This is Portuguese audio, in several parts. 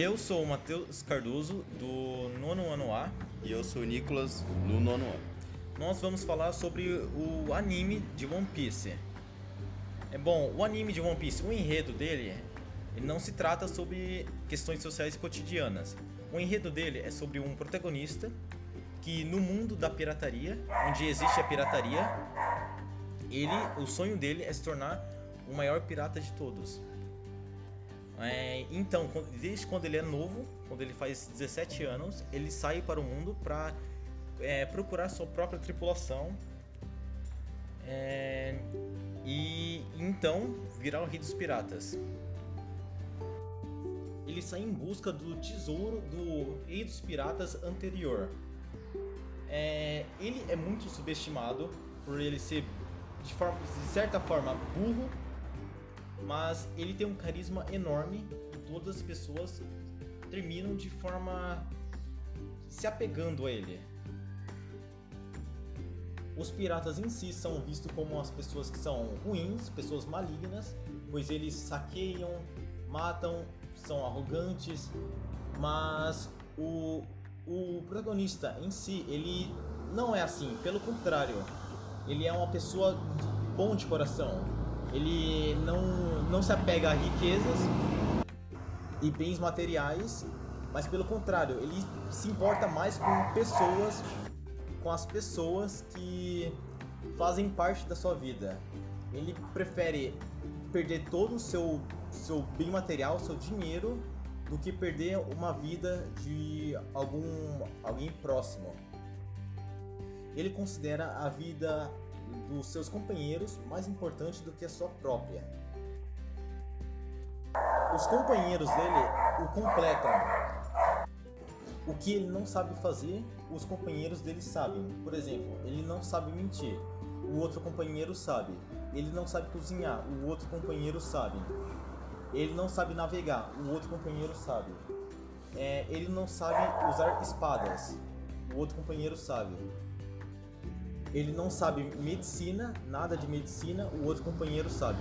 Eu sou o Matheus Cardoso, do nono ano A. E eu sou o Nicolas, no nono ano. Nós vamos falar sobre o anime de One Piece. É bom, o anime de One Piece, o enredo dele, ele não se trata sobre questões sociais cotidianas. O enredo dele é sobre um protagonista que no mundo da pirataria, onde existe a pirataria, ele, o sonho dele é se tornar o maior pirata de todos. É, então, desde quando ele é novo, quando ele faz 17 anos, ele sai para o mundo para é, procurar sua própria tripulação é, e então virar o rei dos piratas. Ele sai em busca do tesouro do rei dos piratas anterior. É, ele é muito subestimado por ele ser de, forma, de certa forma burro mas ele tem um carisma enorme. E todas as pessoas terminam de forma se apegando a ele. Os piratas em si são vistos como as pessoas que são ruins, pessoas malignas, pois eles saqueiam, matam, são arrogantes, mas o, o protagonista em si, ele não é assim, pelo contrário, ele é uma pessoa bom de coração, ele não, não se apega a riquezas e bens materiais, mas pelo contrário, ele se importa mais com pessoas, com as pessoas que fazem parte da sua vida. Ele prefere perder todo o seu, seu bem material, seu dinheiro, do que perder uma vida de algum alguém próximo. Ele considera a vida dos seus companheiros mais importante do que a sua própria. Os companheiros dele o completam. O que ele não sabe fazer, os companheiros dele sabem. Por exemplo, ele não sabe mentir, o outro companheiro sabe. Ele não sabe cozinhar, o outro companheiro sabe. Ele não sabe navegar, o outro companheiro sabe. É, ele não sabe usar espadas, o outro companheiro sabe ele não sabe medicina, nada de medicina, o outro companheiro sabe.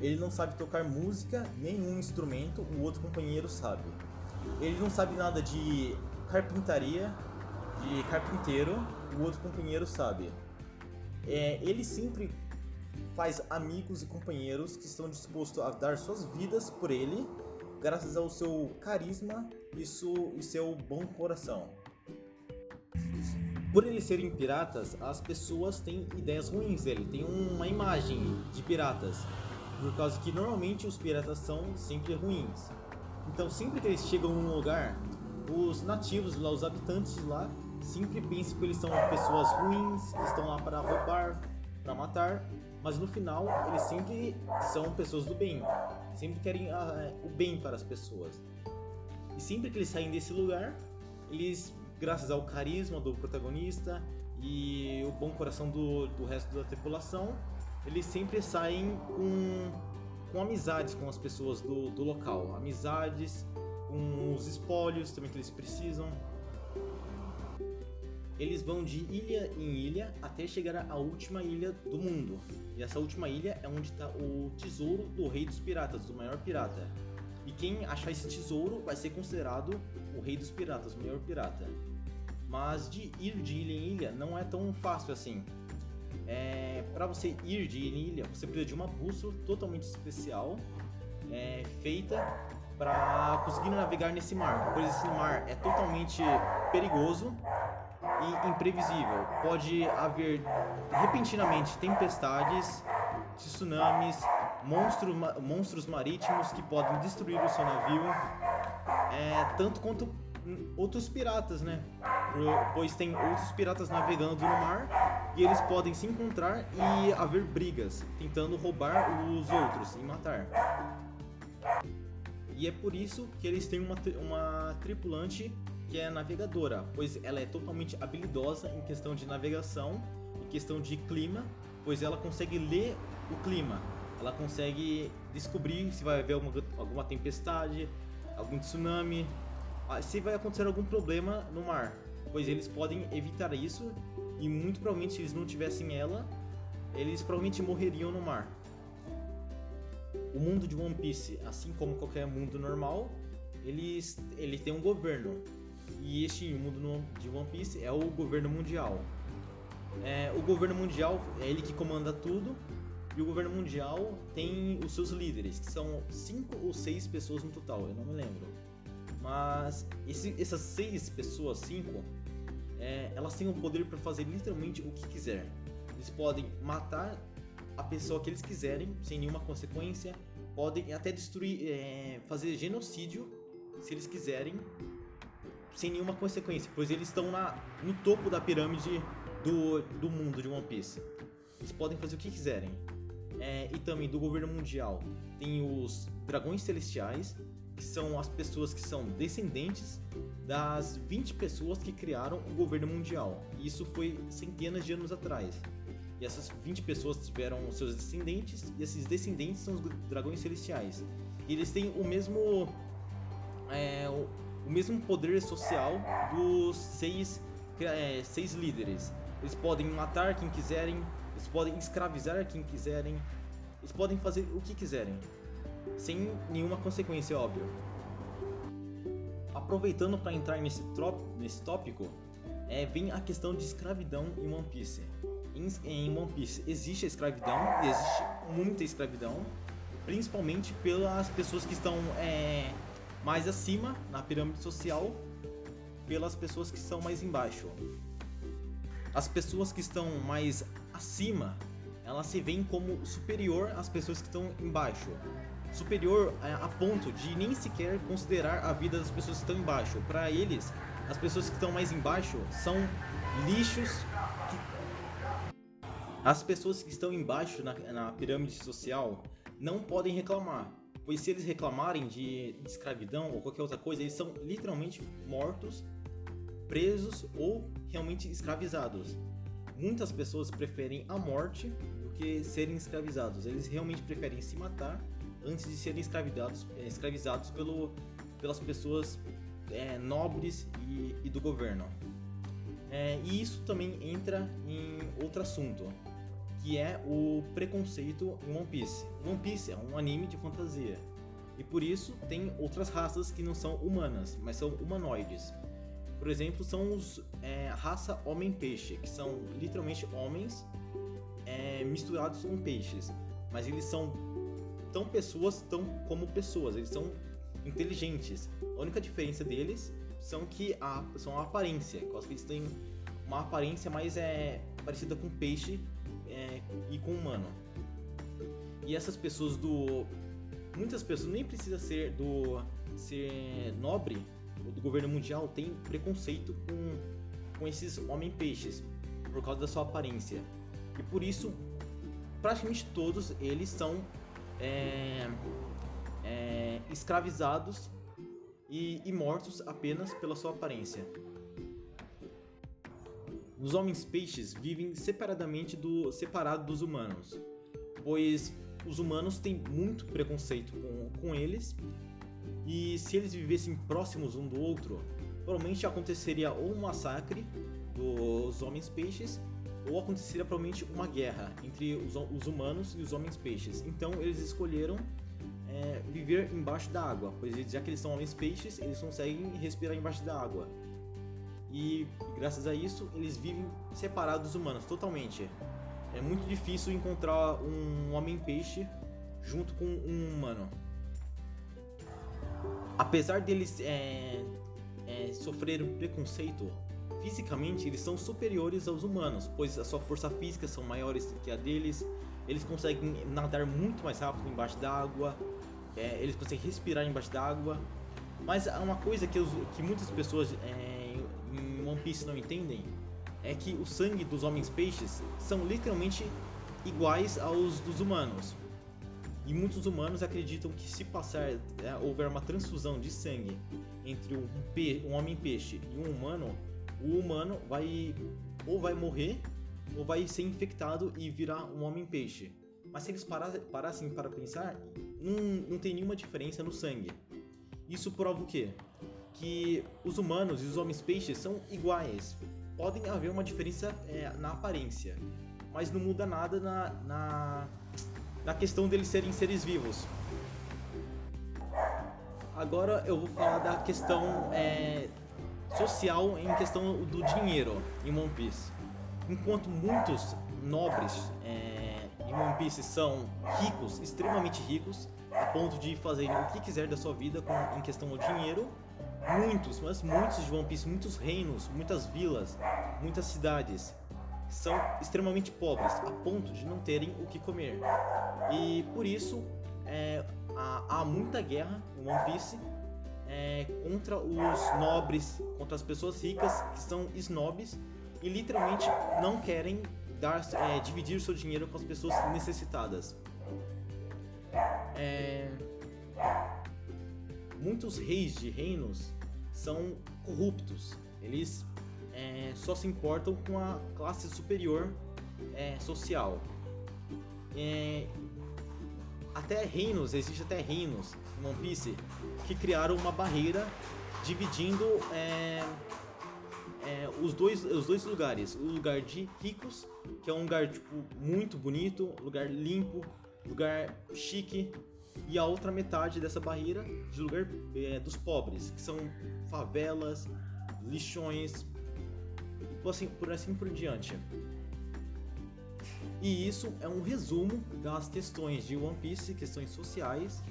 Ele não sabe tocar música, nenhum instrumento, o outro companheiro sabe. Ele não sabe nada de carpintaria, de carpinteiro, o outro companheiro sabe. É, ele sempre faz amigos e companheiros que estão dispostos a dar suas vidas por ele, graças ao seu carisma e, e seu bom coração. Por eles serem piratas, as pessoas têm ideias ruins dele, tem uma imagem de piratas. Por causa que normalmente os piratas são sempre ruins. Então sempre que eles chegam num lugar, os nativos lá, os habitantes lá, sempre pensam que eles são pessoas ruins, que estão lá para roubar, para matar, mas no final eles sempre são pessoas do bem, sempre querem uh, o bem para as pessoas. E sempre que eles saem desse lugar, eles graças ao carisma do protagonista e o bom coração do, do resto da tripulação, eles sempre saem com, com amizades com as pessoas do, do local. Amizades, com os espólios também que eles precisam. Eles vão de ilha em ilha até chegar à última ilha do mundo. E essa última ilha é onde está o tesouro do rei dos piratas, do maior pirata. E quem achar esse tesouro vai ser considerado o rei dos piratas, o maior pirata. Mas de ir de ilha em ilha não é tão fácil assim. É, para você ir de ilha em ilha, você precisa de uma bússola totalmente especial, é, feita para conseguir navegar nesse mar, pois esse mar é totalmente perigoso e imprevisível. Pode haver repentinamente tempestades, tsunamis, monstros, monstros marítimos que podem destruir o seu navio, é, tanto quanto outros piratas, né? Pois tem outros piratas navegando no mar e eles podem se encontrar e haver brigas, tentando roubar os outros e matar. E é por isso que eles têm uma, uma tripulante que é navegadora, pois ela é totalmente habilidosa em questão de navegação, em questão de clima, pois ela consegue ler o clima, ela consegue descobrir se vai haver alguma, alguma tempestade, algum tsunami, ah, se vai acontecer algum problema no mar, pois eles podem evitar isso e muito provavelmente se eles não tivessem ela, eles provavelmente morreriam no mar. O mundo de One Piece, assim como qualquer mundo normal, eles, ele tem um governo. E este mundo de One Piece é o governo mundial. É, o governo mundial é ele que comanda tudo. E o governo mundial tem os seus líderes, que são cinco ou seis pessoas no total, eu não me lembro. Mas esse, essas seis pessoas, cinco, é, elas têm o poder para fazer literalmente o que quiser. Eles podem matar a pessoa que eles quiserem, sem nenhuma consequência. Podem até destruir, é, fazer genocídio, se eles quiserem, sem nenhuma consequência, pois eles estão na, no topo da pirâmide do, do mundo de One Piece. Eles podem fazer o que quiserem. É, e também do governo mundial tem os dragões celestiais, que são as pessoas que são descendentes das 20 pessoas que criaram o governo mundial. E isso foi centenas de anos atrás. E essas 20 pessoas tiveram seus descendentes, e esses descendentes são os dragões celestiais. E eles têm o mesmo. É, o, o, mesmo poder social dos seis, é, seis líderes. Eles podem matar quem quiserem, eles podem escravizar quem quiserem, eles podem fazer o que quiserem, sem nenhuma consequência, óbvio. Aproveitando para entrar nesse, nesse tópico, é, vem a questão de escravidão em One Piece. Em, em One Piece existe a escravidão, existe muita escravidão, principalmente pelas pessoas que estão é, mais acima na pirâmide social, pelas pessoas que estão mais embaixo. As pessoas que estão mais acima, elas se veem como superior às pessoas que estão embaixo. Superior a ponto de nem sequer considerar a vida das pessoas que estão embaixo. Para eles, as pessoas que estão mais embaixo são lixos. Que... As pessoas que estão embaixo na, na pirâmide social não podem reclamar, pois se eles reclamarem de, de escravidão ou qualquer outra coisa, eles são literalmente mortos presos ou realmente escravizados. Muitas pessoas preferem a morte do que serem escravizados. Eles realmente preferem se matar antes de serem escravizados, é, escravizados pelo, pelas pessoas é, nobres e, e, do governo. É, e isso também entra em outro assunto, que é o preconceito em One Piece. One Piece é um anime de fantasia. E por isso tem outras raças que não são humanas, mas são humanoides. Por exemplo, são os é, raça homem-peixe, que são literalmente homens é, misturados com peixes. Mas eles são tão pessoas tão como pessoas, eles são inteligentes. A única diferença deles são que a, são a aparência, que eles têm uma aparência mais é, parecida com peixe é, e com humano. E essas pessoas do. Muitas pessoas nem precisa ser do ser nobre do governo mundial tem preconceito com, com esses homem-peixes por causa da sua aparência. E por isso, praticamente todos eles são é, é, escravizados e, e mortos apenas pela sua aparência. Os homens-peixes vivem separadamente do separado dos humanos, pois os humanos têm muito preconceito com, com eles e se eles vivessem próximos um do outro, provavelmente aconteceria ou um massacre dos homens-peixes, ou aconteceria provavelmente uma guerra entre os, os humanos e os homens-peixes. Então eles escolheram é, viver embaixo da água, pois já que eles são homens-peixes, eles conseguem respirar embaixo da água. E graças a isso, eles vivem separados dos humanos, totalmente. É muito difícil encontrar um homem-peixe junto com um humano apesar deles é, é, preconceito fisicamente, eles são superiores aos humanos, pois a sua força física são maiores que a deles. Eles conseguem nadar muito mais rápido embaixo d'água, é, eles conseguem respirar embaixo d'água. Mas uma coisa que, os, que muitas pessoas é, em One Piece não entendem é que o sangue dos homens peixes são literalmente iguais aos dos humanos. E muitos humanos acreditam que se passar é, houver uma transfusão de sangue entre um, um homem-peixe e um humano, o humano vai ou vai morrer ou vai ser infectado e virar um homem-peixe. Mas se eles parassem para pensar, não, não tem nenhuma diferença no sangue. Isso prova o quê? Que os humanos e os homens-peixes são iguais. Podem haver uma diferença é, na aparência, mas não muda nada na, na na questão deles serem seres vivos. Agora eu vou falar da questão é, social em questão do dinheiro em One Piece. Enquanto muitos nobres é, em One Piece são ricos, extremamente ricos, a ponto de fazerem o que quiser da sua vida com, em questão do dinheiro, muitos, mas muitos de One Piece, muitos reinos, muitas vilas, muitas cidades são extremamente pobres, a ponto de não terem o que comer. E por isso é, há, há, muita guerra em One Piece é, contra os nobres, contra as pessoas ricas que são snobs e literalmente não querem dar, é, dividir seu dinheiro com as pessoas necessitadas. É, muitos reis de reinos são corruptos. Eles é, só se importam com a classe superior é, social. É, até reinos, existe até reinos em One Piece que criaram uma barreira dividindo é, é, os, dois, os dois lugares. O lugar de ricos, que é um lugar tipo, muito bonito, lugar limpo, lugar chique, e a outra metade dessa barreira de lugar é, dos pobres, que são favelas, lixões, assim, por assim por diante. E isso é um resumo das questões de One Piece, questões sociais,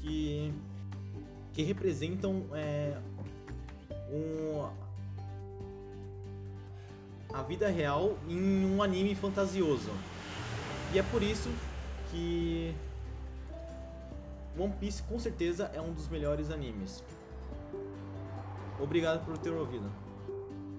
que, que representam é, um, a vida real em um anime fantasioso. E é por isso que One Piece com certeza é um dos melhores animes. Obrigado por ter ouvido.